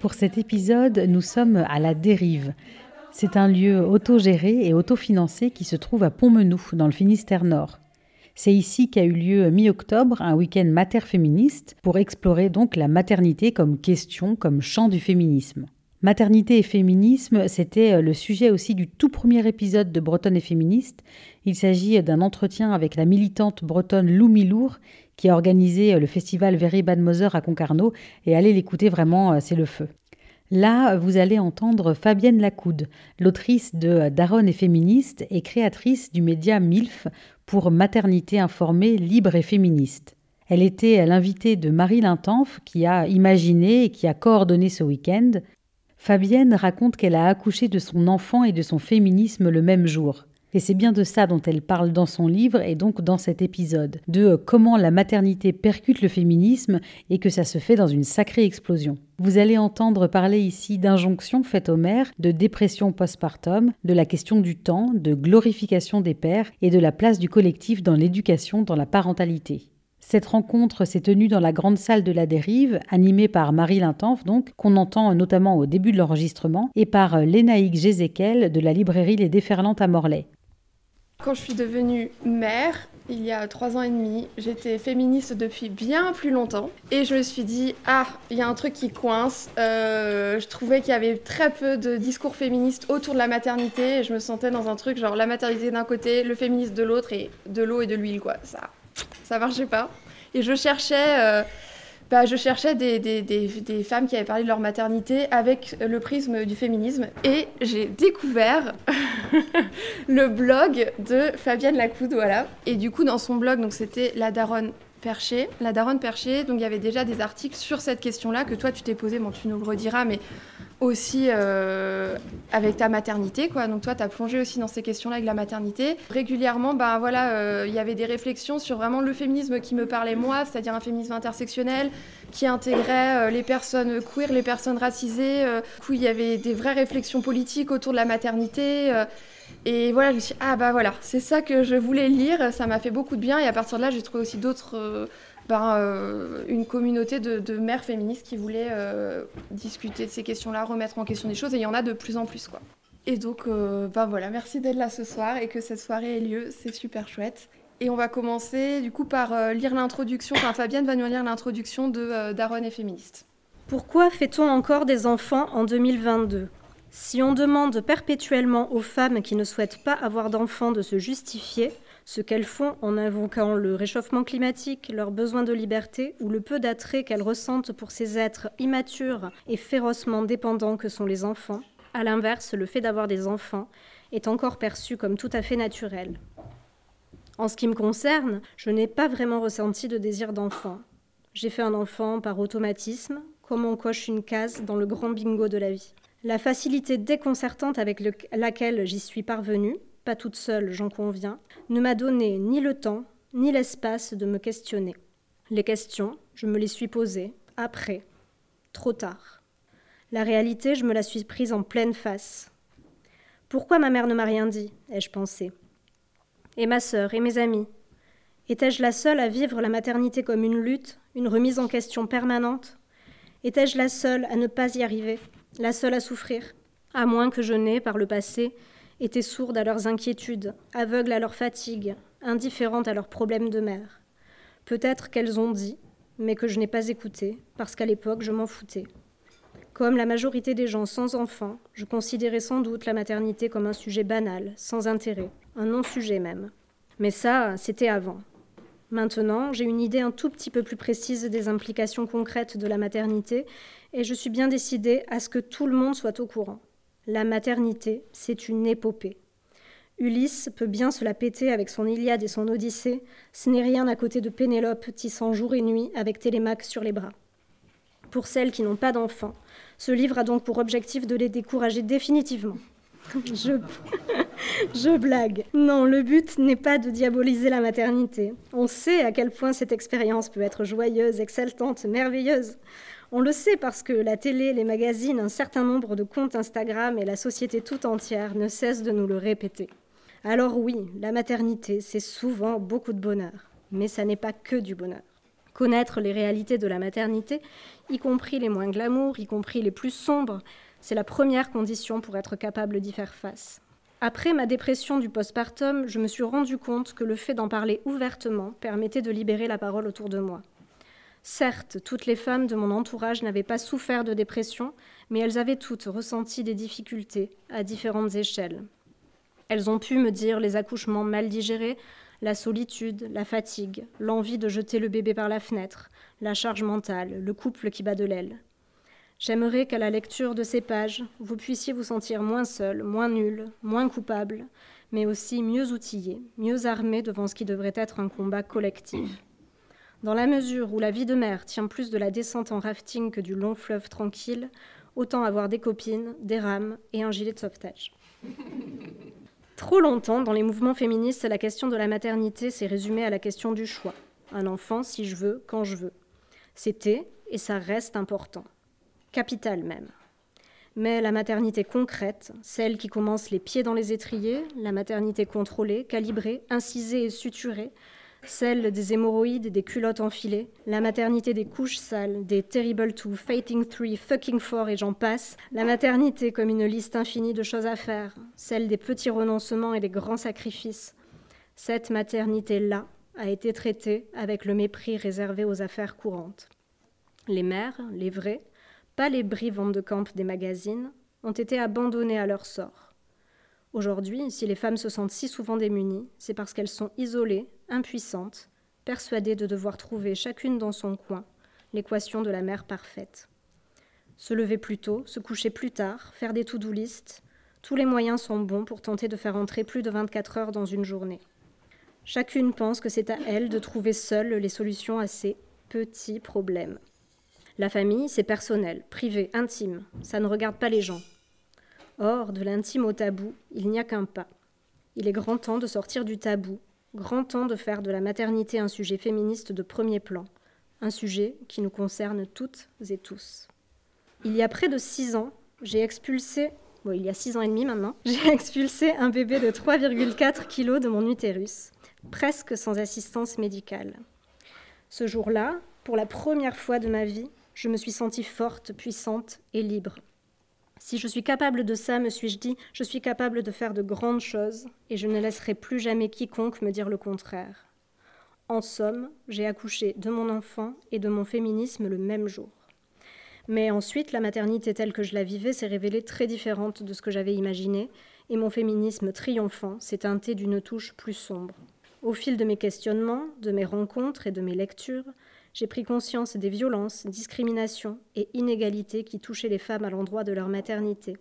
Pour cet épisode, nous sommes à la dérive. C'est un lieu autogéré et autofinancé qui se trouve à Pontmenou, dans le Finistère Nord. C'est ici qu'a eu lieu mi-octobre un week-end mater-féministe pour explorer donc la maternité comme question, comme champ du féminisme. Maternité et féminisme, c'était le sujet aussi du tout premier épisode de Bretonne et féministe. Il s'agit d'un entretien avec la militante bretonne Lou Milour qui a organisé le festival Very Bad Mother à Concarneau et allez l'écouter vraiment, c'est le feu. Là, vous allez entendre Fabienne Lacoude, l'autrice de Daronne et féministe et créatrice du média MILF pour maternité informée, libre et féministe. Elle était l'invitée de Marie Lintanf qui a imaginé et qui a coordonné ce week-end. Fabienne raconte qu'elle a accouché de son enfant et de son féminisme le même jour. Et c'est bien de ça dont elle parle dans son livre et donc dans cet épisode, de comment la maternité percute le féminisme et que ça se fait dans une sacrée explosion. Vous allez entendre parler ici d'injonctions faites aux mères, de dépression postpartum, de la question du temps, de glorification des pères et de la place du collectif dans l'éducation, dans la parentalité. Cette rencontre s'est tenue dans la grande salle de la dérive, animée par Marie Lintanf, donc, qu'on entend notamment au début de l'enregistrement, et par Lénaïque Gézéquel de la librairie Les Déferlantes à Morlaix. Quand je suis devenue mère, il y a trois ans et demi, j'étais féministe depuis bien plus longtemps. Et je me suis dit, ah, il y a un truc qui coince. Euh, je trouvais qu'il y avait très peu de discours féministes autour de la maternité. Je me sentais dans un truc genre la maternité d'un côté, le féministe de l'autre, et de l'eau et de l'huile, quoi. Ça, ça marchait pas. Et je cherchais... euh, bah, je cherchais des- des- des femmes qui avaient parlé de leur maternité avec le prisme du féminisme et j'ai découvert le blog de Fabienne Lacoude, voilà. Et du coup, dans son blog, donc c'était La Daronne Perchée. La Daronne Perchée, donc il y avait déjà des articles sur cette question-là que toi tu t'es posé, bon tu nous le rediras, mais aussi euh, avec ta maternité, quoi. Donc toi, tu as plongé aussi dans ces questions-là avec la maternité. Régulièrement, ben voilà, euh, il y avait des réflexions sur vraiment le féminisme qui me parlait moi, c'est-à-dire un féminisme intersectionnel qui intégrait euh, les personnes queer, les personnes racisées. Du coup, il y avait des vraies réflexions politiques autour de la maternité. et voilà, je me suis dit, ah bah voilà, c'est ça que je voulais lire, ça m'a fait beaucoup de bien. Et à partir de là, j'ai trouvé aussi d'autres, ben, euh, une communauté de, mères féministes qui voulaient euh, discuter de ces questions-là, remettre en question des choses. Et il y en a de plus en plus, quoi. Et donc, euh, ben voilà, merci d'être là ce soir et que cette soirée ait lieu, c'est super chouette. Et on va commencer du coup par lire l'introduction, enfin Fabienne va nous lire l'introduction de Daronne et féministe. Pourquoi fait-on encore des enfants en 2022 Si on demande perpétuellement aux femmes qui ne souhaitent pas avoir d'enfants de se justifier, ce qu'elles font en invoquant le réchauffement climatique, leur besoin de liberté ou le peu d'attrait qu'elles ressentent pour ces êtres immatures et férocement dépendants que sont les enfants, à l'inverse, le fait d'avoir des enfants est encore perçu comme tout à fait naturel. En ce qui me concerne, je n'ai pas vraiment ressenti de désir d'enfant. J'ai fait un enfant par automatisme, comme on coche une case dans le grand bingo de la vie. La facilité déconcertante avec le- laquelle j'y suis parvenue, pas toute seule, j'en conviens, ne m'a donné ni le temps ni l'espace de me questionner. Les questions, je me les suis posées, après, trop tard. La réalité, je me la suis prise en pleine face. Pourquoi ma mère ne m'a rien dit ai-je pensé. Et ma sœur et mes amis Étais-je la seule à vivre la maternité comme une lutte, une remise en question permanente Étais-je la seule à ne pas y arriver, la seule à souffrir À moins que je n'ai, par le passé, été sourde à leurs inquiétudes, aveugle à leur fatigue, indifférente à leurs problèmes de mère. Peut-être qu'elles ont dit, mais que je n'ai pas écouté, parce qu'à l'époque je m'en foutais. Comme la majorité des gens sans enfants, je considérais sans doute la maternité comme un sujet banal, sans intérêt, un non-sujet même. Mais ça, c'était avant. Maintenant, j'ai une idée un tout petit peu plus précise des implications concrètes de la maternité et je suis bien décidée à ce que tout le monde soit au courant. La maternité, c'est une épopée. Ulysse peut bien se la péter avec son Iliade et son Odyssée, ce n'est rien à côté de Pénélope tissant jour et nuit avec Télémaque sur les bras. Pour celles qui n'ont pas d'enfants, ce livre a donc pour objectif de les décourager définitivement. Je... Je blague. Non, le but n'est pas de diaboliser la maternité. On sait à quel point cette expérience peut être joyeuse, exaltante, merveilleuse. On le sait parce que la télé, les magazines, un certain nombre de comptes Instagram et la société tout entière ne cessent de nous le répéter. Alors oui, la maternité, c'est souvent beaucoup de bonheur, mais ça n'est pas que du bonheur. Connaître les réalités de la maternité, y compris les moins glamour, y compris les plus sombres, c'est la première condition pour être capable d'y faire face. Après ma dépression du postpartum, je me suis rendu compte que le fait d'en parler ouvertement permettait de libérer la parole autour de moi. Certes, toutes les femmes de mon entourage n'avaient pas souffert de dépression, mais elles avaient toutes ressenti des difficultés à différentes échelles. Elles ont pu me dire les accouchements mal digérés, la solitude, la fatigue, l'envie de jeter le bébé par la fenêtre, la charge mentale, le couple qui bat de l'aile. J'aimerais qu'à la lecture de ces pages, vous puissiez vous sentir moins seul, moins nul, moins coupable, mais aussi mieux outillé, mieux armé devant ce qui devrait être un combat collectif. Dans la mesure où la vie de mère tient plus de la descente en rafting que du long fleuve tranquille, autant avoir des copines, des rames et un gilet de sauvetage. Trop longtemps, dans les mouvements féministes, la question de la maternité s'est résumée à la question du choix. Un enfant, si je veux, quand je veux. C'était, et ça reste important capitale même. Mais la maternité concrète, celle qui commence les pieds dans les étriers, la maternité contrôlée, calibrée, incisée et suturée, celle des hémorroïdes des culottes enfilées, la maternité des couches sales, des terrible two, fating three, fucking four et j'en passe, la maternité comme une liste infinie de choses à faire, celle des petits renoncements et des grands sacrifices. Cette maternité-là a été traitée avec le mépris réservé aux affaires courantes. Les mères, les vraies, pas les brives de camp des magazines, ont été abandonnées à leur sort. Aujourd'hui, si les femmes se sentent si souvent démunies, c'est parce qu'elles sont isolées, impuissantes, persuadées de devoir trouver chacune dans son coin l'équation de la mère parfaite. Se lever plus tôt, se coucher plus tard, faire des to-do list, tous les moyens sont bons pour tenter de faire entrer plus de 24 heures dans une journée. Chacune pense que c'est à elle de trouver seule les solutions à ces petits problèmes. La famille, c'est personnel, privé, intime. Ça ne regarde pas les gens. Or, de l'intime au tabou, il n'y a qu'un pas. Il est grand temps de sortir du tabou, grand temps de faire de la maternité un sujet féministe de premier plan, un sujet qui nous concerne toutes et tous. Il y a près de six ans, j'ai expulsé, bon, il y a six ans et demi maintenant, j'ai expulsé un bébé de 3,4 kg de mon utérus, presque sans assistance médicale. Ce jour-là, pour la première fois de ma vie, je me suis sentie forte, puissante et libre. Si je suis capable de ça, me suis-je dit, je suis capable de faire de grandes choses, et je ne laisserai plus jamais quiconque me dire le contraire. En somme, j'ai accouché de mon enfant et de mon féminisme le même jour. Mais ensuite, la maternité telle que je la vivais s'est révélée très différente de ce que j'avais imaginé, et mon féminisme triomphant s'est teinté d'une touche plus sombre. Au fil de mes questionnements, de mes rencontres et de mes lectures, j'ai pris conscience des violences, discriminations et inégalités qui touchaient les femmes à l'endroit de leur maternité.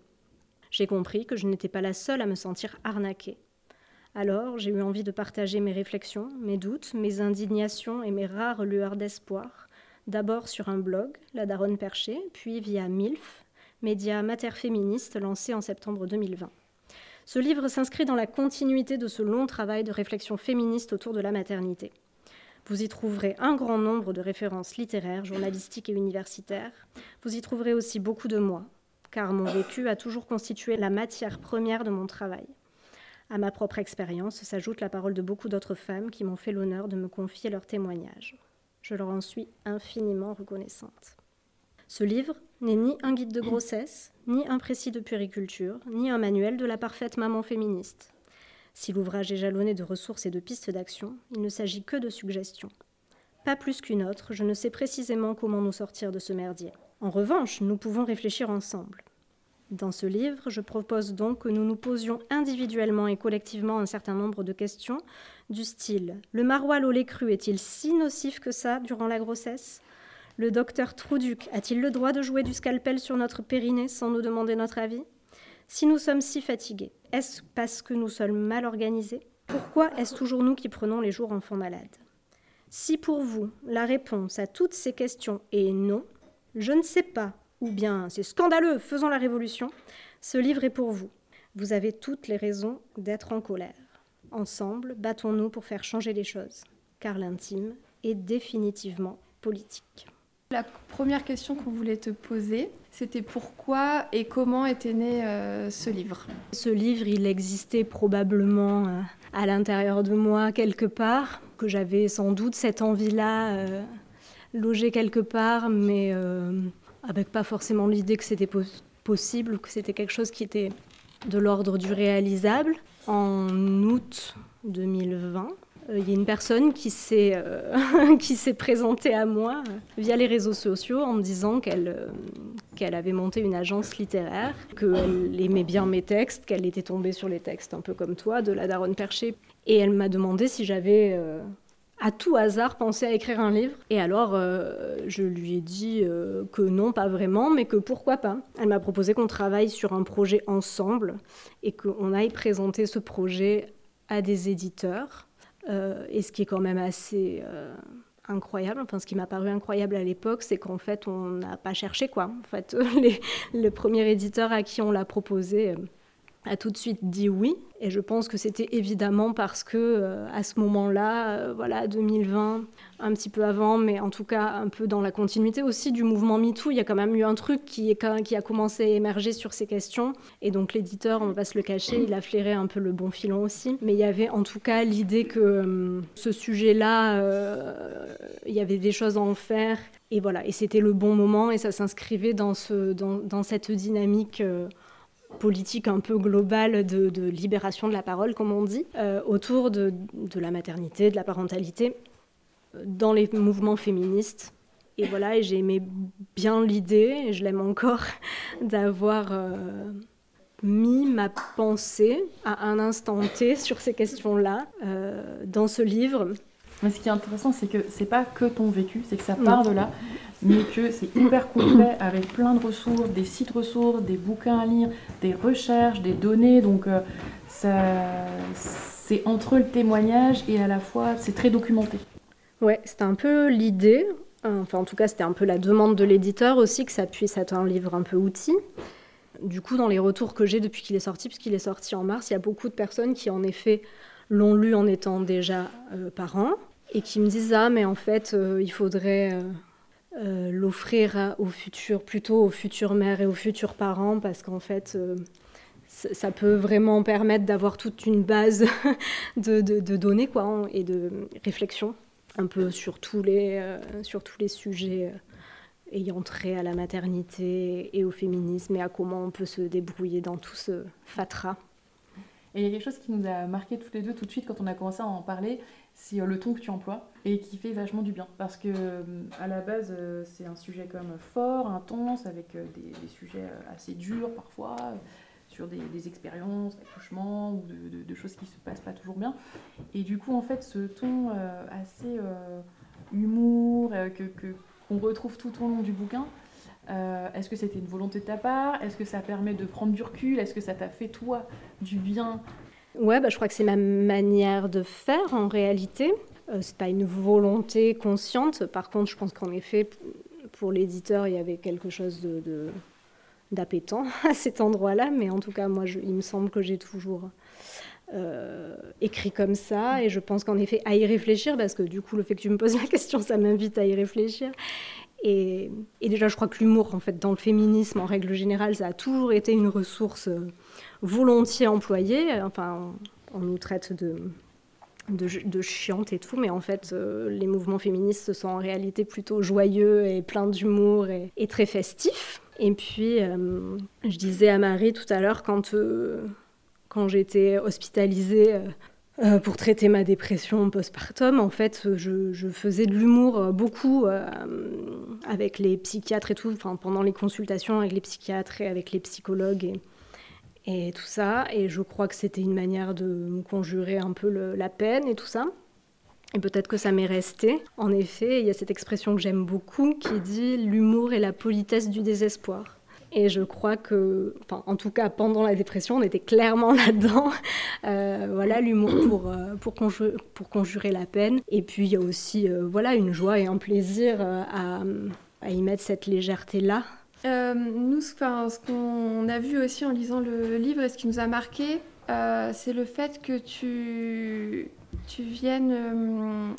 J'ai compris que je n'étais pas la seule à me sentir arnaquée. Alors, j'ai eu envie de partager mes réflexions, mes doutes, mes indignations et mes rares lueurs d'espoir, d'abord sur un blog, La Daronne Perchée, puis via MILF, média mater féministe lancé en septembre 2020. Ce livre s'inscrit dans la continuité de ce long travail de réflexion féministe autour de la maternité. Vous y trouverez un grand nombre de références littéraires, journalistiques et universitaires. Vous y trouverez aussi beaucoup de moi, car mon vécu a toujours constitué la matière première de mon travail. À ma propre expérience s'ajoute la parole de beaucoup d'autres femmes qui m'ont fait l'honneur de me confier leurs témoignages. Je leur en suis infiniment reconnaissante. Ce livre n'est ni un guide de grossesse, ni un précis de puriculture, ni un manuel de la parfaite maman féministe. Si l'ouvrage est jalonné de ressources et de pistes d'action, il ne s'agit que de suggestions. Pas plus qu'une autre, je ne sais précisément comment nous sortir de ce merdier. En revanche, nous pouvons réfléchir ensemble. Dans ce livre, je propose donc que nous nous posions individuellement et collectivement un certain nombre de questions du style Le maroilles au lait cru est-il si nocif que ça durant la grossesse? Le docteur Trouduc a-t-il le droit de jouer du scalpel sur notre périnée sans nous demander notre avis? Si nous sommes si fatigués, Est-ce parce que nous sommes mal organisés? Pourquoi est-ce toujours nous qui prenons les jours enfants malades? Si pour vous, la réponse à toutes ces questions est non, je ne sais pas, ou bien c'est scandaleux, faisons la révolution, ce livre est pour vous. Vous avez toutes les raisons d'être en colère. Ensemble, battons-nous pour faire changer les choses, car l'intime est définitivement politique. La première question qu'on voulait te poser, c'était pourquoi et comment était né euh, ce livre? Ce livre, il existait probablement euh, à l'intérieur de moi quelque part, que j'avais sans doute cette envie-là euh, logée quelque part, mais avec pas forcément l'idée que c'était possible ou que c'était quelque chose qui était de l'ordre du réalisable. En août 2020, euh, il y a une personne qui s'est euh, présentée à moi euh, via les réseaux sociaux en me disant qu'elle qu'elle avait monté une agence littéraire, qu'elle aimait bien mes textes, qu'elle était tombée sur les textes un peu comme toi de la Daronne Perché, et elle m'a demandé si j'avais à tout hasard pensé à écrire un livre. Et alors, je lui ai dit que non, pas vraiment, mais que pourquoi pas. Elle m'a proposé qu'on travaille sur un projet ensemble et qu'on aille présenter ce projet à des éditeurs. Euh, et ce qui est quand même assez euh, incroyable, enfin ce qui m'a paru incroyable à l'époque, c'est qu'en fait on n'a pas cherché quoi. En fait, le premier éditeur à qui on l'a proposé euh, a tout de suite dit oui. Et je pense que c'était évidemment parce que euh, à ce moment-là, euh, voilà, 2020, un petit peu avant, mais en tout cas un peu dans la continuité aussi du mouvement MeToo, il y a quand même eu un truc qui, est, qui a commencé à émerger sur ces questions. Et donc l'éditeur, on va pas se le cacher, il a flairé un peu le bon filon aussi. Mais il y avait en tout cas l'idée que euh, ce sujet-là, il y avait des choses à en faire. Et voilà, et c'était le bon moment et ça s'inscrivait dans, ce, dans, dans cette dynamique politique un peu globale de, libération de la parole, comme on dit, euh, autour de, la maternité, de la parentalité, euh, dans les mouvements féministes. Et voilà, et j'ai aimé bien l'idée, et je l'aime encore, d'avoir euh, mis ma pensée à un instant T sur ces questions-là dans ce livre. Mais ce qui est intéressant, c'est que c'est pas que ton vécu, c'est que ça part de là mais que c'est hyper complet avec plein de ressources, des sites ressources, des bouquins à lire, des recherches, des données. Donc euh, c'est entre le témoignage et à la fois c'est très documenté. Ouais, c'était un peu l'idée, enfin en tout cas c'était un peu la demande de l'éditeur aussi que ça puisse être un livre un peu outil. Du coup, dans les retours que j'ai depuis qu'il est sorti, puisqu'il est sorti en mars, il y a beaucoup de personnes qui en effet l'ont lu en étant déjà euh, parents et qui me disent ah mais en fait euh, il faudrait euh, l'offrir aux futurs, plutôt aux futures mères et aux futurs parents, parce qu'en fait, euh, ça peut vraiment permettre d'avoir toute une base de, données quoi, hein, et de réflexion, un peu sur tous les, euh, sur tous les sujets ayant trait à la maternité et au féminisme et à comment on peut se débrouiller dans tout ce fatras. Et il y a quelque chose qui nous a marqué toutes les deux tout de suite quand on a commencé à en parler, c'est euh, le ton que tu emploies et qui fait vachement du bien. Parce que euh, à la base, euh, c'est un sujet comme fort, intense, avec des, sujets assez durs parfois, sur des, expériences d'accouchement ou de, choses qui se passent pas toujours bien. Et du coup, en fait, ce ton assez humour que qu'on retrouve tout au long du bouquin. Est-ce que c'était une volonté de ta part? Est-ce que ça permet de prendre du recul? Est-ce que ça t'a fait toi du bien Ouais, bah, je crois que c'est ma manière de faire en réalité. Euh, c'est pas une volonté consciente. Par contre, je pense qu'en effet, pour l'éditeur, il y avait quelque chose de, d'appétant à cet endroit-là. Mais en tout cas, moi, il me semble que j'ai toujours euh, écrit comme ça. Et je pense qu'en effet, à y réfléchir, parce que du coup, le fait que tu me poses la question, ça m'invite à y réfléchir. Et, déjà, je crois que l'humour, en fait, dans le féminisme, en règle générale, ça a toujours été une ressource. Euh, volontiers employés. Enfin, on, nous traite de, de, chiante et tout, mais en fait, euh, les mouvements féministes sont en réalité plutôt joyeux et pleins d'humour et, très festifs. Et puis, euh, je disais à Marie tout à l'heure, quand, quand j'étais hospitalisée pour traiter ma dépression postpartum, en fait, je, faisais de l'humour beaucoup avec les psychiatres et tout, enfin, pendant les consultations avec les psychiatres et avec les psychologues. Et, tout ça. Et je crois que c'était une manière de me conjurer un peu la peine et tout ça. Et peut-être que ça m'est resté. En effet, il y a cette expression que j'aime beaucoup qui dit l'humour et la politesse du désespoir. Et je crois que, enfin, en tout cas, pendant la dépression, on était clairement là-dedans. Euh, voilà, l'humour pour, euh, pour, conjurer, la peine. Et puis, il y a aussi, euh, voilà, une joie et un plaisir à, à y mettre cette légèreté-là. nous, ce qu'on a vu aussi en lisant le livre et ce qui nous a marqué, c'est le fait que tu, tu viennes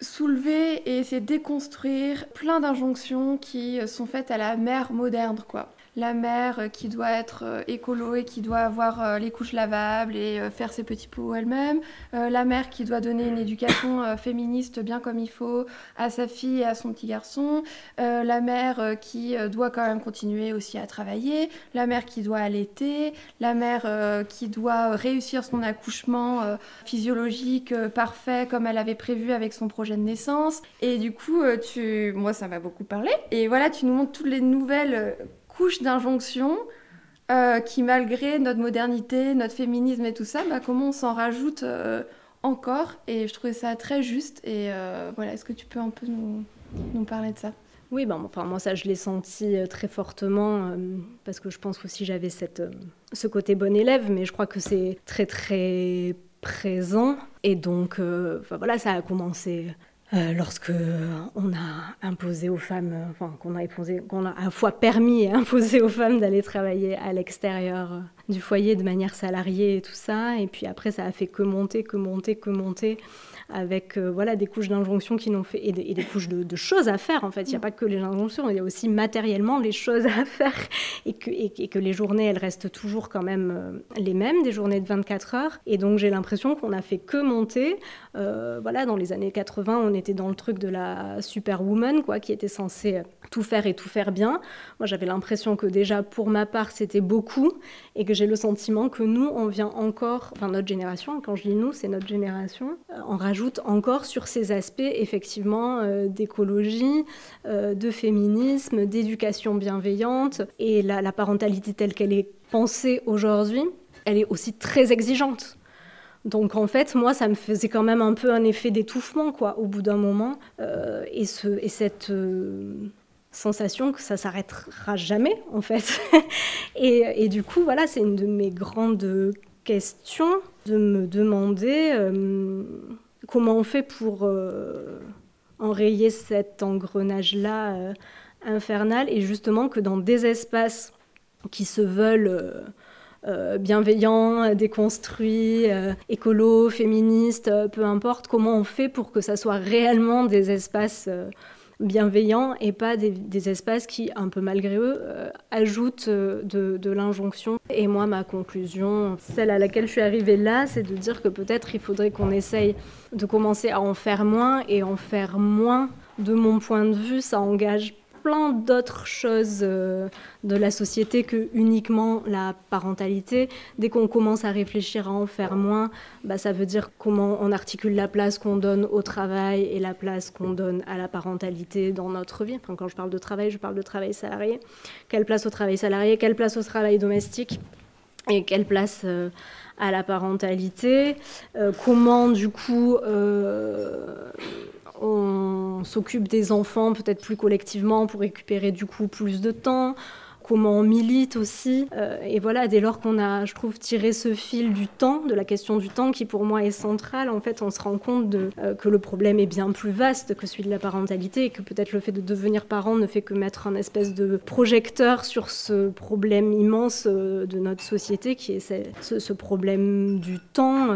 soulever et essayer de déconstruire plein d'injonctions qui sont faites à la mère moderne, quoi la mère euh, qui doit être euh, écolo et qui doit avoir euh, les couches lavables et faire ses petits pots elle-même, la mère qui doit donner une éducation féministe bien comme il faut à sa fille et à son petit garçon, la mère qui doit quand même continuer aussi à travailler, la mère qui doit allaiter, la mère qui doit réussir son accouchement physiologique parfait comme elle avait prévu avec son projet de naissance. Et du coup, tu... moi ça m'a beaucoup parlé. Et voilà, tu nous montres toutes les nouvelles couche d'injonctions euh, qui, malgré notre modernité, notre féminisme et tout ça, bah, comment on s'en rajoute euh, encore. Et je trouvais ça très juste. Et euh, voilà, est-ce que tu peux un peu nous, nous parler de ça? Oui, ben, enfin, moi ça je l'ai senti très fortement parce que je pense aussi j'avais cette, ce côté bon élève, mais je crois que c'est très très présent et donc voilà ça a commencé euh, lorsque on a imposé aux femmes, euh, enfin qu'on a imposé, qu'on a à la fois permis et imposé aux femmes d'aller travailler à l'extérieur euh, du foyer de manière salariée et tout ça, et puis après ça a fait que monter, que monter, que monter avec euh, voilà, des couches d'injonctions qui n'ont fait, et des, couches de, choses à faire en fait. Il n'y a pas que les injonctions, il y a aussi matériellement les choses à faire et que, et, que les journées, elles restent toujours quand même euh, les mêmes, des journées de 24 heures. Et donc j'ai l'impression qu'on a fait que monter. Euh, voilà, dans les années 80, on était dans le truc de la superwoman, quoi, qui était censée tout faire et tout faire bien. Moi, j'avais l'impression que déjà, pour ma part, c'était beaucoup et que j'ai le sentiment que nous, on vient encore, enfin notre génération, quand je dis nous, c'est notre génération, on rajoute encore sur ces aspects effectivement euh, d'écologie, euh, de féminisme, d'éducation bienveillante et la, parentalité telle qu'elle est pensée aujourd'hui, elle est aussi très exigeante. Donc en fait, moi, ça me faisait quand même un peu un effet d'étouffement, quoi, au bout d'un moment. Euh, et, ce, et cette sensation que ça s'arrêtera jamais, en fait. et, du coup, voilà, c'est une de mes grandes questions de me demander comment on fait pour euh, enrayer cet engrenage-là euh, infernal et justement que dans des espaces qui se veulent euh, bienveillants, déconstruits, écolos, féministes, peu importe, comment on fait pour que ça soit réellement des espaces bienveillants et pas des, espaces qui, un peu malgré eux, euh, ajoutent euh, de, l'injonction. Et moi, ma conclusion, celle à laquelle je suis arrivée là, c'est de dire que peut-être il faudrait qu'on essaye de commencer à en faire moins et en faire moins. De mon point de vue, ça engage plein d'autres choses euh, de la société que uniquement la parentalité. Dès qu'on commence à réfléchir à en faire moins, bah, ça veut dire comment on articule la place qu'on donne au travail et la place qu'on donne à la parentalité dans notre vie. Enfin, quand je parle de travail, je parle de travail salarié. Quelle place au travail salarié Quelle place au travail domestique et quelle place euh, à la parentalité, euh, comment du coup on s'occupe des enfants peut-être plus collectivement pour récupérer du coup plus de temps comment on milite aussi. Euh, et voilà, dès lors qu'on a, je trouve, tiré ce fil du temps, de la question du temps, qui pour moi est centrale, en fait, on se rend compte euh, que le problème est bien plus vaste que celui de la parentalité et que peut-être le fait de devenir parent ne fait que mettre un espèce de projecteur sur ce problème immense euh, de notre société, qui est ce problème du temps.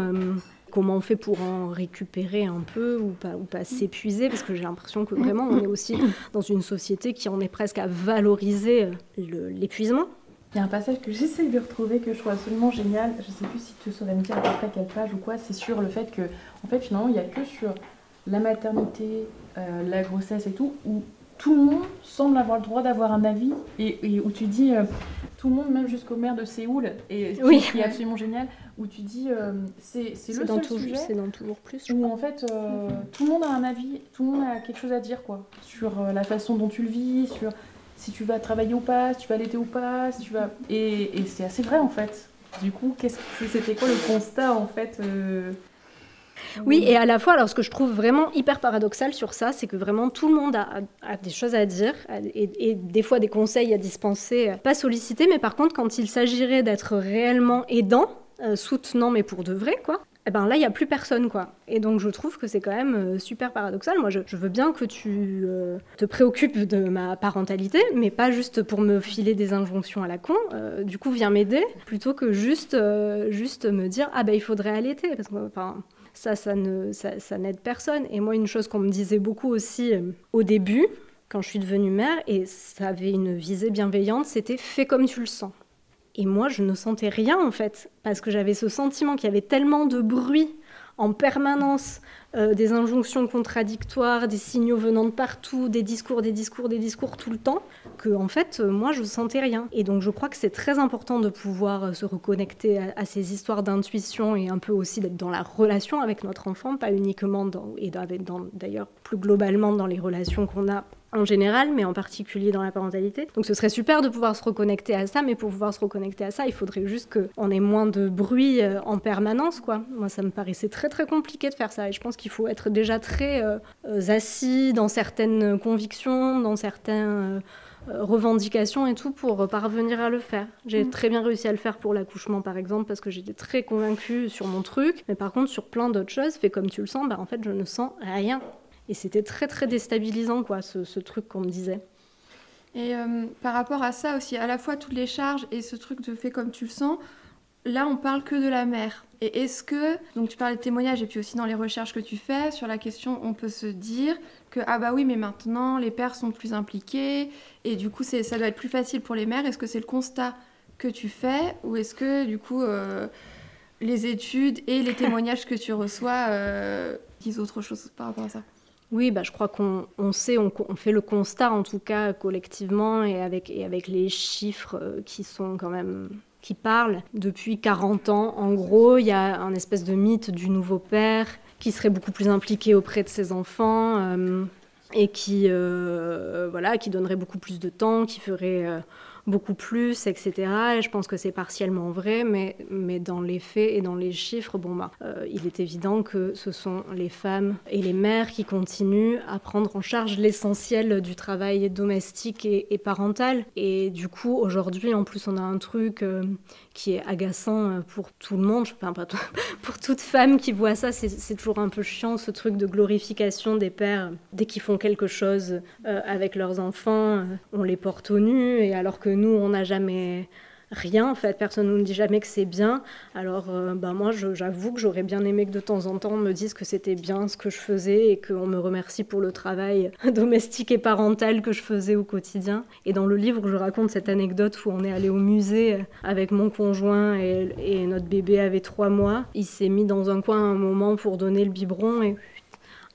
Comment on fait pour en récupérer un peu ou pas, s'épuiser Parce que j'ai l'impression que vraiment on est aussi dans une société qui en est presque à valoriser euh, l'épuisement. Il y a un passage que j'essaie de retrouver que je trouve absolument génial. Je ne sais plus si tu saurais me dire à peu près quelle page ou quoi. C'est sur le fait que, en fait, finalement, il n'y a que sur la maternité, euh, la grossesse et tout, tout le monde semble avoir le droit d'avoir un avis et, où tu dis euh, tout le monde, même jusqu'au maire de Séoul, et oui. qui est absolument génial, où tu dis euh, c'est le dans seul sujet c'est dans toujours plus où en fait euh, tout le monde a un avis, tout le monde a quelque chose à dire quoi sur la façon dont tu le vis, sur si tu vas travailler ou pas, si tu vas allaiter ou pas, si tu vas et, et c'est assez vrai en fait. Du coup, qu'est-ce c'était quoi le constat en fait Oui, et à la fois, alors ce que je trouve vraiment hyper paradoxal sur ça, c'est que vraiment tout le monde a, des choses à dire et, des fois des conseils à dispenser, pas sollicités, mais par contre, quand il s'agirait d'être réellement aidant, euh, soutenant, mais pour de vrai, quoi, eh ben là, il n'y a plus personne, quoi. Et donc, je trouve que c'est quand même euh, super paradoxal. Moi, je, veux bien que tu euh, te préoccupes de ma parentalité, mais pas juste pour me filer des injonctions à la con. du coup, viens m'aider, plutôt que juste, juste me dire, ah ben, il faudrait allaiter. Parce que, enfin, ça, ça ne, n'aide personne. Et moi, une chose qu'on me disait beaucoup aussi au début, quand je suis devenue mère, et ça avait une visée bienveillante, c'était fais comme tu le sens. Et moi, je ne sentais rien en fait, parce que j'avais ce sentiment qu'il y avait tellement de bruit en permanence, euh, des injonctions contradictoires, des signaux venant de partout, des discours, des discours, des discours tout le temps, que en fait, euh, moi, je sentais rien. Et donc, je crois que c'est très important de pouvoir euh, se reconnecter à, ces histoires d'intuition et un peu aussi d'être dans la relation avec notre enfant, pas uniquement dans, et d'ailleurs plus globalement dans les relations qu'on a en général, mais en particulier dans la parentalité. Donc ce serait super de pouvoir se reconnecter à ça, mais pour pouvoir se reconnecter à ça, il faudrait juste qu'on ait moins de bruit euh, en permanence, quoi. Moi, ça me paraissait très très compliqué de faire ça, et je pense qu'il faut être déjà très euh, euh, assis dans certaines convictions, dans certaines revendications et tout pour parvenir à le faire. J'ai mm. très bien réussi à le faire pour l'accouchement par exemple parce que j'étais très convaincue sur mon truc, mais par contre sur plein d'autres choses, fait comme tu le sens, bah en fait je ne sens rien. Et c'était très très déstabilisant, quoi, ce, truc qu'on me disait. Et euh, par rapport à ça aussi, à la fois toutes les charges et ce truc de fait comme tu le sens, là on parle que de la mère. Et est-ce que, donc tu parles de témoignages et puis aussi dans les recherches que tu fais sur la question, on peut se dire que ah bah oui mais maintenant les pères sont plus impliqués et du coup ça doit être plus facile pour les mères. Est-ce que c'est le constat que tu fais ou est-ce que du coup euh, les études et les témoignages que tu reçois euh, disent autre chose par rapport à ça? Oui, bah, je crois qu'on sait, on, fait le constat en tout cas collectivement et avec, les chiffres euh, qui sont quand même qui parlent. Depuis 40 ans, en gros, il y a un espèce de mythe du nouveau père qui serait beaucoup plus impliqué auprès de ses enfants euh, et euh, qui donnerait beaucoup plus de temps, qui ferait beaucoup plus, etc. Et je pense que c'est partiellement vrai, mais, mais dans les faits et dans les chiffres, bon, bah, euh, il est évident que ce sont les femmes et les mères qui continuent à prendre en charge l'essentiel du travail domestique et, parental. Et du coup, aujourd'hui, en plus, on a un truc euh, qui est agaçant euh, pour tout le monde, pas pour toute femme qui voit ça, c'est toujours un peu chiant, ce truc de glorification des pères. Dès qu'ils font quelque chose avec leurs enfants, on les porte au nu, et alors que nous, on n'a jamais rien en fait, personne ne nous dit jamais que c'est bien. Alors euh, ben moi j'avoue que j'aurais bien aimé que de temps en temps on me dise que c'était bien ce que je faisais et qu'on me remercie pour le travail domestique et parental que je faisais au quotidien. Et dans le livre je raconte cette anecdote où on est allé au musée avec mon conjoint et, et notre bébé avait trois mois. Il s'est mis dans un coin un moment pour donner le biberon et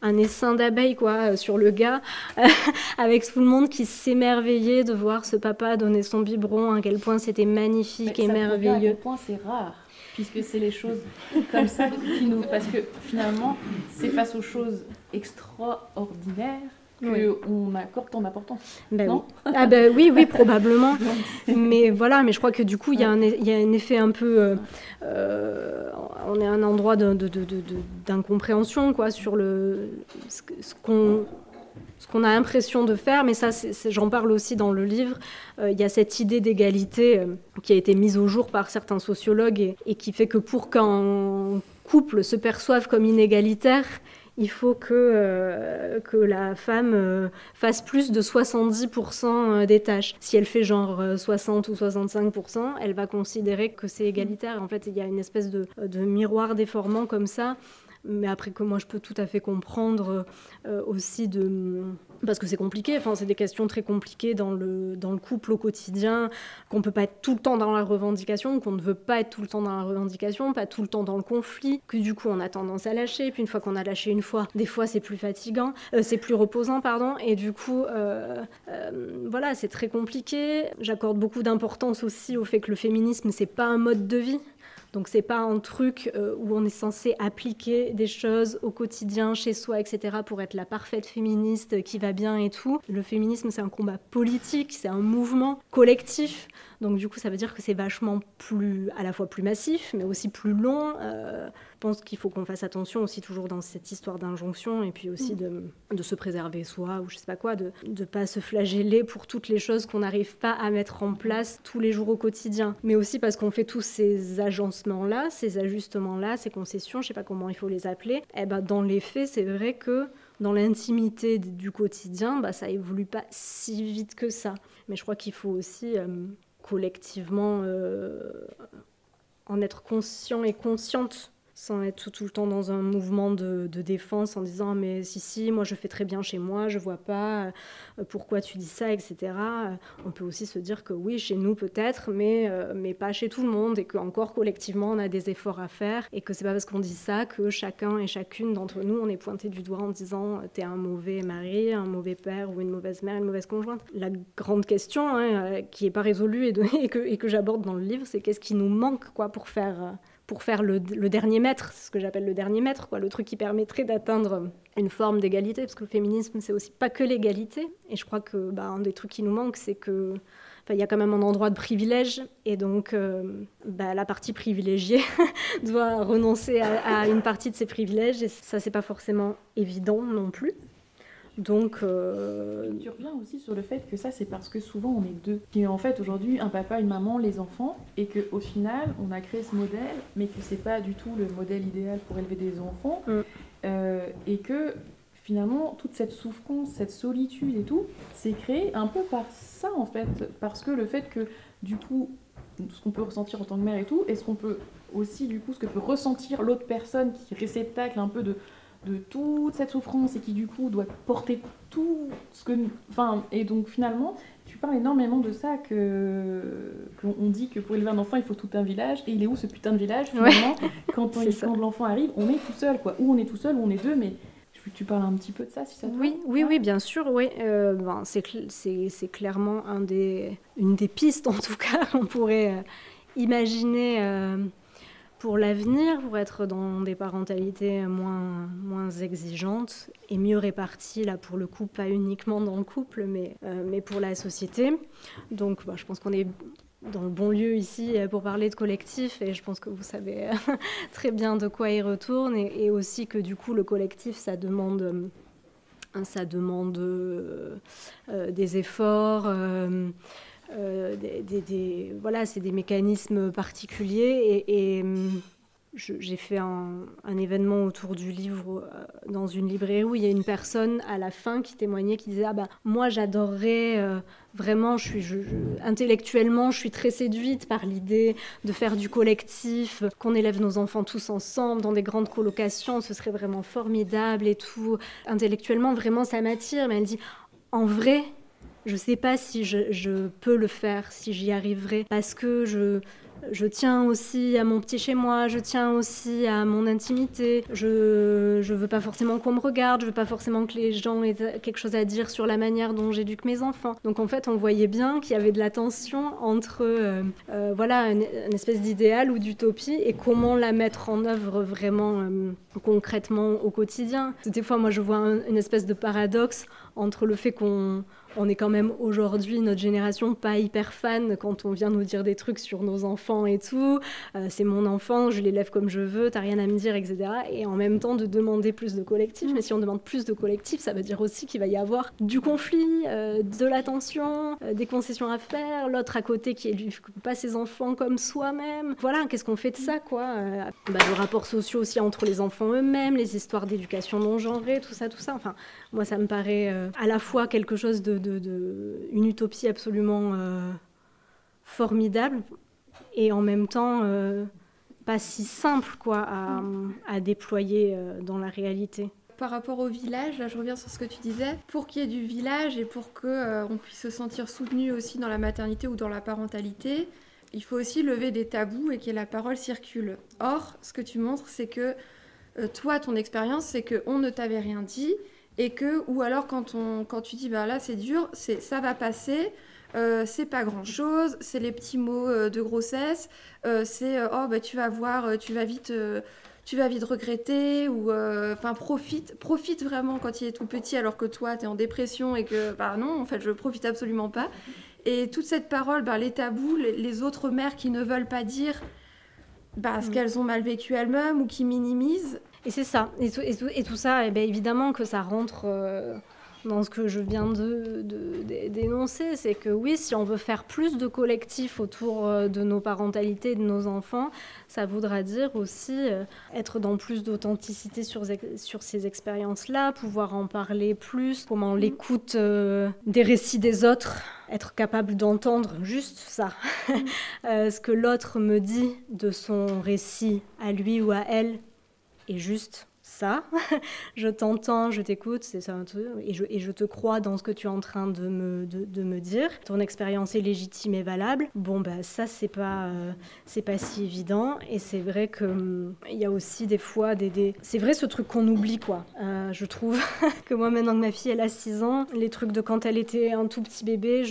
un essaim d'abeilles quoi euh, sur le gars, avec tout le monde qui s'émerveillait de voir ce papa donner son biberon, à quel point c'était magnifique et merveilleux. À quel point c'est rare, puisque c'est les choses comme ça qui nous... Parce que finalement, c'est face aux choses extraordinaires qu'on accorde ton importance. Ben oui. Ah ben oui, oui, probablement. mais voilà, mais je crois que du coup, il y, a un, y a un effet un peu... Euh, euh, on est à un endroit d'incompréhension, quoi, sur le, ce, qu'on ce qu'on a l'impression de faire, mais ça, j'en parle aussi dans le livre. Euh, il y a cette idée d'égalité qui a été mise au jour par certains sociologues et, et qui fait que pour qu'un couple se perçoive comme inégalitaire, il faut que, euh, que la femme euh, fasse plus de 70% euh, des tâches. Si elle fait genre 60 ou 65%, elle va considérer que c'est égalitaire. En fait, il y a une espèce de, de miroir déformant comme ça mais après que moi je peux tout à fait comprendre aussi de parce que c'est compliqué, enfin, c'est des questions très compliquées dans le, dans le couple au quotidien, qu'on peut pas être tout le temps dans la revendication, qu'on ne veut pas être tout le temps dans la revendication, pas tout le temps dans le conflit, que du coup on a tendance à lâcher, puis une fois qu'on a lâché une fois, des fois c'est plus fatigant, euh, c'est plus reposant, pardon, et du coup, euh, euh, voilà, c'est très compliqué. J'accorde beaucoup d'importance aussi au fait que le féminisme, c'est pas un mode de vie, donc c'est pas un truc euh, où on est censé appliquer des choses au quotidien, chez soi, etc. pour être la parfaite féministe qui va bien et tout. Le féminisme c'est un combat politique, c'est un mouvement collectif. Donc du coup ça veut dire que c'est vachement plus, à la fois plus massif, mais aussi plus long. Euh, pense qu'il faut qu'on fasse attention aussi toujours dans cette histoire d'injonction et puis aussi de, de, se préserver soi ou je sais pas quoi, de ne pas se flageller pour toutes les choses qu'on n'arrive pas à mettre en place tous les jours au quotidien. Mais aussi parce qu'on fait tous ces agencements-là, ces ajustements-là, ces concessions, je sais pas comment il faut les appeler. Et eh ben, dans les faits, c'est vrai que dans l'intimité du quotidien, bah, ça évolue pas si vite que ça. Mais je crois qu'il faut aussi euh, collectivement euh, en être conscient et consciente sans être tout, le temps dans un mouvement de, défense en disant mais si si moi je fais très bien chez moi je vois pas euh, pourquoi tu dis ça etc on peut aussi se dire que oui chez nous peut-être mais euh, mais pas chez tout le monde et qu'encore collectivement on a des efforts à faire et que c'est pas parce qu'on dit ça que chacun et chacune d'entre nous on est pointé du doigt en disant t'es un mauvais mari un mauvais père ou une mauvaise mère une mauvaise conjointe. La grande question hein, euh, qui est pas résolue et, que, et que j'aborde dans le livre c'est qu'est-ce qui nous manque quoi pour faire pour faire le, dernier mètre, c'est ce que j'appelle le dernier mètre, quoi, le truc qui permettrait d'atteindre une forme d'égalité, parce que le féminisme, c'est aussi pas que l'égalité. Et je crois que bah, un des trucs qui nous manque, c'est que il y a quand même un endroit de privilège, et donc euh, bah, la partie privilégiée doit renoncer à, à, une partie de ses privilèges, et ça, c'est pas forcément évident non plus. Donc. Euh... Tu reviens aussi sur le fait que ça, c'est parce que souvent on est deux. Qui en fait aujourd'hui un papa, une maman, les enfants, et qu'au final on a créé ce modèle, mais que c'est pas du tout le modèle idéal pour élever des enfants, mm. euh, et que finalement toute cette souffrance, cette solitude et tout, c'est créé un peu par ça en fait, parce que le fait que du coup ce qu'on peut ressentir en tant que mère et tout, est-ce qu'on peut aussi du coup ce que peut ressentir l'autre personne qui réceptacle un peu de de toute cette souffrance et qui du coup doit porter tout ce que... Enfin, et donc finalement, tu parles énormément de ça, que qu'on dit que pour élever un enfant, il faut tout un village. Et il est où ce putain de village finalement? Quand, quand l'enfant arrive, on est tout seul, quoi. Ou on est tout seul, ou on est deux, mais tu parles un petit peu de ça, si ça te Oui, oui, oui, bien sûr, oui. Euh, ben, c'est clairement un des, une des pistes, en tout cas, qu'on pourrait euh, imaginer... Euh, pour l'avenir, pour être dans des parentalités moins, moins exigeantes et mieux réparties, là pour le coup, pas uniquement dans le couple, mais, euh, mais pour la société. Donc bah, je pense qu'on est dans le bon lieu ici pour parler de collectif et je pense que vous savez très bien de quoi il retourne et, aussi que du coup le collectif ça demande euh, ça demande euh, des efforts euh, des, voilà, c'est des mécanismes particuliers et, hum, j'ai fait un, événement autour du livre euh, dans une librairie où il y a une personne à la fin qui témoignait, qui disait ah bah moi j'adorerais euh, vraiment, je suis intellectuellement je suis très séduite par l'idée de faire du collectif, qu'on élève nos enfants tous ensemble dans des grandes colocations, ce serait vraiment formidable et tout. Intellectuellement vraiment ça m'attire, mais elle dit en vrai je ne sais pas si je, peux le faire, si j'y arriverai, parce que je, tiens aussi à mon petit chez moi, je tiens aussi à mon intimité. Je ne veux pas forcément qu'on me regarde, je veux pas forcément que les gens aient quelque chose à dire sur la manière dont j'éduque mes enfants. Donc en fait, on voyait bien qu'il y avait de la tension entre euh, euh, voilà une, espèce d'idéal ou d'utopie et comment la mettre en œuvre vraiment euh, concrètement au quotidien. Des fois, moi, je vois une espèce de paradoxe entre le fait qu'on on est quand même aujourd'hui, notre génération, pas hyper fan quand on vient nous dire des trucs sur nos enfants et tout. Euh, c'est mon enfant, je l'élève comme je veux, t'as rien à me dire, etc. Et en même temps, de demander plus de collectif. Mais si on demande plus de collectif, ça veut dire aussi qu'il va y avoir du conflit, euh, de l'attention, euh, des concessions à faire, l'autre à côté qui éduque pas ses enfants comme soi-même. Voilà, qu'est-ce qu'on fait de ça, quoi bah, Le rapport social aussi entre les enfants eux-mêmes, les histoires d'éducation non genrée, tout ça, tout ça. Enfin, moi, ça me paraît à la fois quelque chose de de, une utopie absolument euh, formidable et en même temps euh, pas si simple quoi, à, déployer euh, dans la réalité. Par rapport au village, là je reviens sur ce que tu disais, pour qu'il y ait du village et pour qu'on on puisse se sentir soutenu aussi dans la maternité ou dans la parentalité, il faut aussi lever des tabous et que la parole circule. Or, ce que tu montres, c'est que toi, ton expérience, c'est qu'on ne t'avait rien dit, et que ou alors quand on quand tu dis bah là c'est dur c'est ça va passer euh, c'est pas grand chose c'est les petits mots euh, de grossesse euh, c'est oh bah tu vas voir tu vas vite tu vas vite regretter ou enfin profite profite vraiment quand il est tout petit alors que toi tu es en dépression et que bah non en fait je profite absolument pas. Et toute cette parole bah, les tabous les, les autres mères qui ne veulent pas dire bah, ce Mm. qu'elles ont mal vécu elles-mêmes ou qui minimisent. Et c'est ça. Et tout, et tout- et tout ça, eh ben, évidemment que ça rentre euh, dans ce que je viens de, d'énoncer. C'est que oui, si on veut faire plus de collectifs autour euh, de nos parentalités et de nos enfants, ça voudra dire aussi euh, être dans plus d'authenticité sur, ces expériences-là, pouvoir en parler plus, comment l'écoute euh, des récits des autres, être capable d'entendre juste ça. Ce que l'autre me dit de son récit à lui ou à elle est juste ça. je t'entends, je t'écoute, c'est ça un truc, et je, te crois dans ce que tu es en train de me, dire. Ton expérience est légitime et valable. Bon, bah ça, c'est pas, euh, c'est pas si évident. Et c'est vrai que hum, il y a aussi des fois des... C'est vrai ce truc qu'on oublie, quoi. Euh, je trouve que moi, maintenant que ma fille, elle a 6 ans, les trucs de quand elle était un tout petit bébé,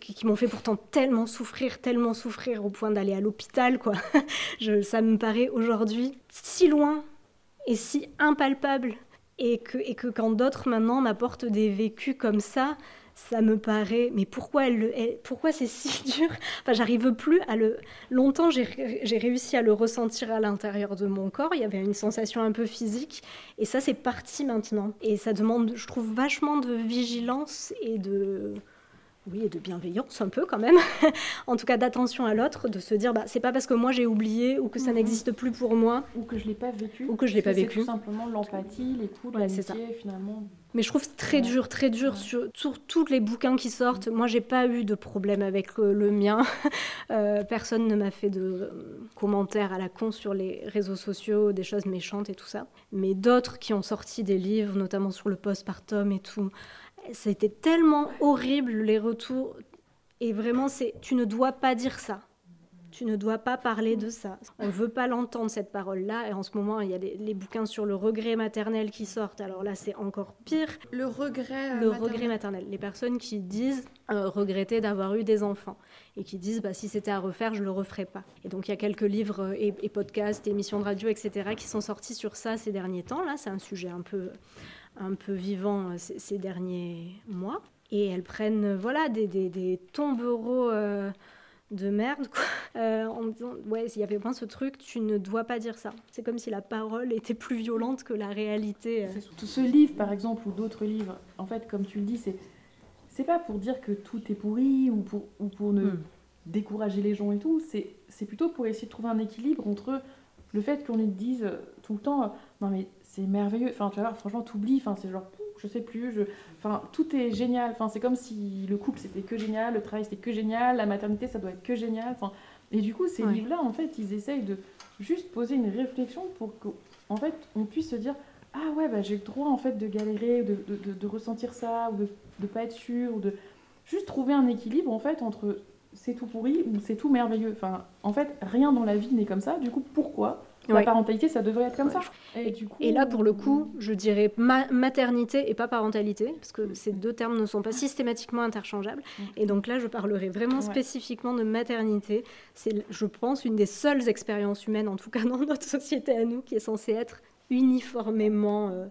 qui m'ont fait pourtant tellement souffrir, tellement souffrir au point d'aller à l'hôpital, quoi. Ça me paraît aujourd'hui si loin si impalpable. Et que, quand d'autres maintenant m'apportent des vécus comme ça, ça me paraît. Mais pourquoi, elle, le- elle- pourquoi c'est si dur? Enfin, j'arrive plus à le. Longtemps, j'ai réussi à le ressentir à l'intérieur de mon corps. Il y avait une sensation un peu physique. Et ça, c'est parti maintenant. Et ça demande, je trouve, vachement de vigilance et de. Oui, et de bienveillance un peu quand même. en tout cas, d'attention à l'autre, de se dire, bah, c'est pas parce que moi j'ai oublié ou que ça Mhm. n'existe plus pour moi Ou que je l'ai pas vécu. Ou que je l'ai pas C'est vécu. tout simplement l'empathie, l'écoute, Ouais, c'est l'amitié, finalement. Mais je trouve c'est très Ouais. dur, très dur Ouais. sur, sur tous les bouquins qui sortent. Moi, j'ai pas eu de problème avec euh, le mien. Euh, personne ne m'a fait de euh, commentaires à la con sur les réseaux sociaux, des choses méchantes et tout ça. Mais d'autres qui ont sorti des livres, notamment sur le postpartum et tout, c'était tellement horrible les retours. Et vraiment, c'est tu ne dois pas dire ça. Tu ne dois pas parler de ça. On ne veut pas l'entendre, cette parole-là. Et en ce moment, il y a les, les bouquins sur le regret maternel qui sortent. Alors là, c'est encore pire. Le regret. euh, Le maternel. regret maternel. Les personnes qui disent euh, regretter d'avoir eu des enfants et qui disent bah, si c'était à refaire, je le referais pas. Et donc il y a quelques livres euh, et, et podcasts, émissions de radio, etc. qui sont sortis sur ça ces derniers temps. Là, c'est un sujet un peu, un peu vivant ces, ces derniers mois. Et elles prennent voilà des, des, des tombereaux. euh, de merde, quoi. Euh, en me disant, ouais, il y avait moins ce truc, tu ne dois pas dire ça. C'est comme si la parole était plus violente que la réalité. euh. C'est surtout ce livre, par exemple, ou d'autres livres, en fait, comme tu le dis, c'est c'est pas pour dire que tout est pourri ou pour, ou pour ne Mm. décourager les gens et tout, c'est c'est plutôt pour essayer de trouver un équilibre entre le fait qu'on lui dise tout le temps euh, non mais c'est merveilleux, enfin tu vois, franchement t'oublies, enfin c'est genre je sais plus, je... enfin tout est génial, enfin c'est comme si le couple c'était que génial, le travail c'était que génial, la maternité ça doit être que génial, enfin et du coup ces Ouais. livres-là en fait ils essayent de juste poser une réflexion pour qu'en fait on puisse se dire ah ouais bah j'ai le droit en fait de galérer, de, de, de- de ressentir ça, ou de, de pas être sûr, ou de juste trouver un équilibre en fait entre c'est tout pourri ou c'est tout merveilleux. Enfin, en fait, rien dans la vie n'est comme ça. Du coup, pourquoi la parentalité ça devrait être comme Ouais, ça Et du coup, Et là, pour le coup, je dirais ma- maternité et pas parentalité, parce que ces deux termes ne sont pas systématiquement interchangeables. Mm. Et donc là, je parlerai vraiment Ouais. spécifiquement de maternité. C'est, je pense, une des seules expériences humaines, en tout cas dans notre société à nous, qui est censée être uniformément euh,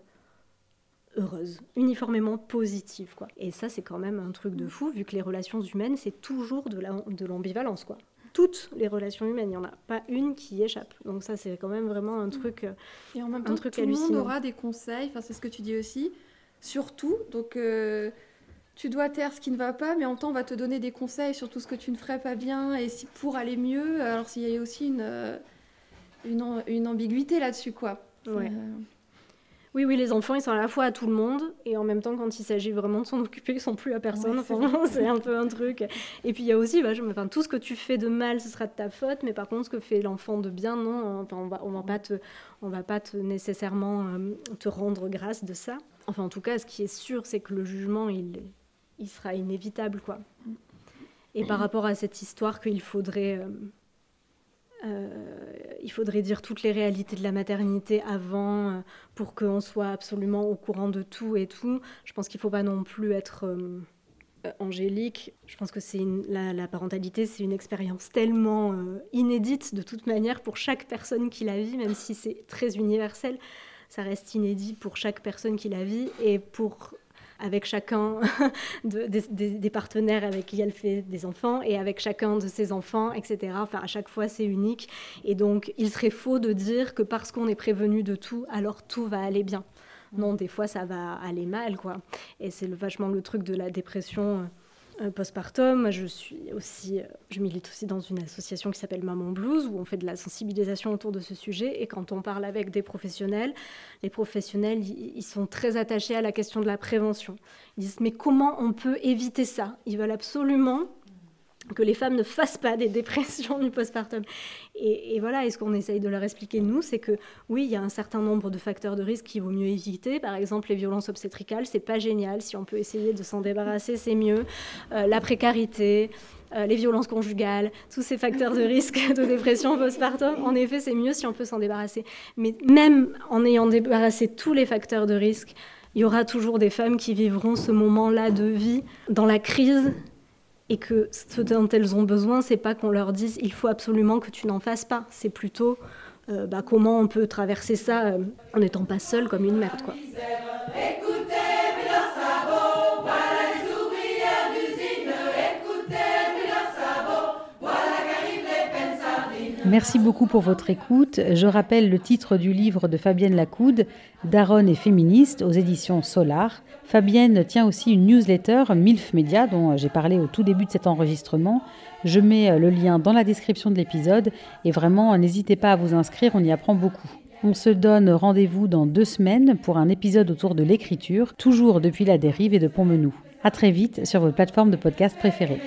heureuse, uniformément positive. Quoi. Et ça, c'est quand même un truc de fou, vu que les relations humaines, c'est toujours de, la, de l'ambivalence. Quoi. Toutes les relations humaines, il n'y en a pas une qui y échappe. Donc ça, c'est quand même vraiment un truc... euh, Et en même Un temps, truc tout le monde aura des conseils, enfin, c'est ce que tu dis aussi, surtout. Donc, euh, tu dois taire ce qui ne va pas, mais en même temps, on va te donner des conseils sur tout ce que tu ne ferais pas bien et si pour aller mieux. Alors, s'il y a aussi une, euh, une, am- une ambiguïté là-dessus, quoi. Ouais. Euh, Oui, oui, les enfants, ils sont à la fois à tout le monde, et en même temps, quand il s'agit vraiment de s'en occuper, ils sont plus à personne. Ouais, c'est un peu un truc. Et puis, il y a aussi, enfin, tout ce que tu fais de mal, ce sera de ta faute, mais par contre, ce que fait l'enfant de bien, non. Enfin, on va, on va pas te, on va pas te nécessairement euh, te rendre grâce de ça. Enfin, en tout cas, ce qui est sûr, c'est que le jugement, il, il sera inévitable, quoi. Et par rapport à cette histoire qu'il faudrait, euh, il faudrait dire toutes les réalités de la maternité avant, euh, pour qu'on soit absolument au courant de tout et tout. Je pense qu'il ne faut pas non plus être euh, euh, angélique. Je pense que c'est la, la parentalité, c'est une expérience tellement euh, inédite de toute manière pour chaque personne qui la vit, même si c'est très universel. Ça reste inédit pour chaque personne qui la vit et pour avec chacun des, partenaires avec qui elle fait des enfants et avec chacun de ses enfants, etc. Enfin, à chaque fois, c'est unique. Et donc, il serait faux de dire que parce qu'on est prévenu de tout, alors tout va aller bien. Non, des fois, ça va aller mal, quoi. Et c'est vachement le truc de la dépression euh, postpartum. Moi, je suis aussi, euh, je milite aussi dans une association qui s'appelle Maman Blues où on fait de la sensibilisation autour de ce sujet. Et quand on parle avec des professionnels, les professionnels, ils sont très attachés à la question de la prévention. Ils disent mais comment on peut éviter ça? Ils veulent absolument que les femmes ne fassent pas des dépressions du postpartum. Et, voilà, et ce qu'on essaye de leur expliquer, nous, c'est que oui, il y a un certain nombre de facteurs de risque qu'il vaut mieux éviter. Par exemple, les violences obstétricales, c'est pas génial. Si on peut essayer de s'en débarrasser, c'est mieux. Euh, la précarité, euh, les violences conjugales, tous ces facteurs de risque de dépression postpartum, en effet, c'est mieux si on peut s'en débarrasser. Mais même en ayant débarrassé tous les facteurs de risque, il y aura toujours des femmes qui vivront ce moment-là de vie dans la crise et que ce dont elles ont besoin, c'est pas qu'on leur dise il faut absolument que tu n'en fasses pas. C'est plutôt euh, bah, comment on peut traverser ça euh, en n'étant pas seule comme une merde, quoi. Merci beaucoup pour votre écoute. Je rappelle le titre du livre de Fabienne Lacoude, Daronne et féministe, aux éditions Solar. Fabienne tient aussi une newsletter MILF Media, dont j'ai parlé au tout début de cet enregistrement. Je mets le lien dans la description de l'épisode et vraiment, n'hésitez pas à vous inscrire, on y apprend beaucoup. On se donne rendez-vous dans deux semaines pour un épisode autour de l'écriture, toujours depuis la dérive et de Pontmenou. À très vite sur votre plateforme de podcast préférée.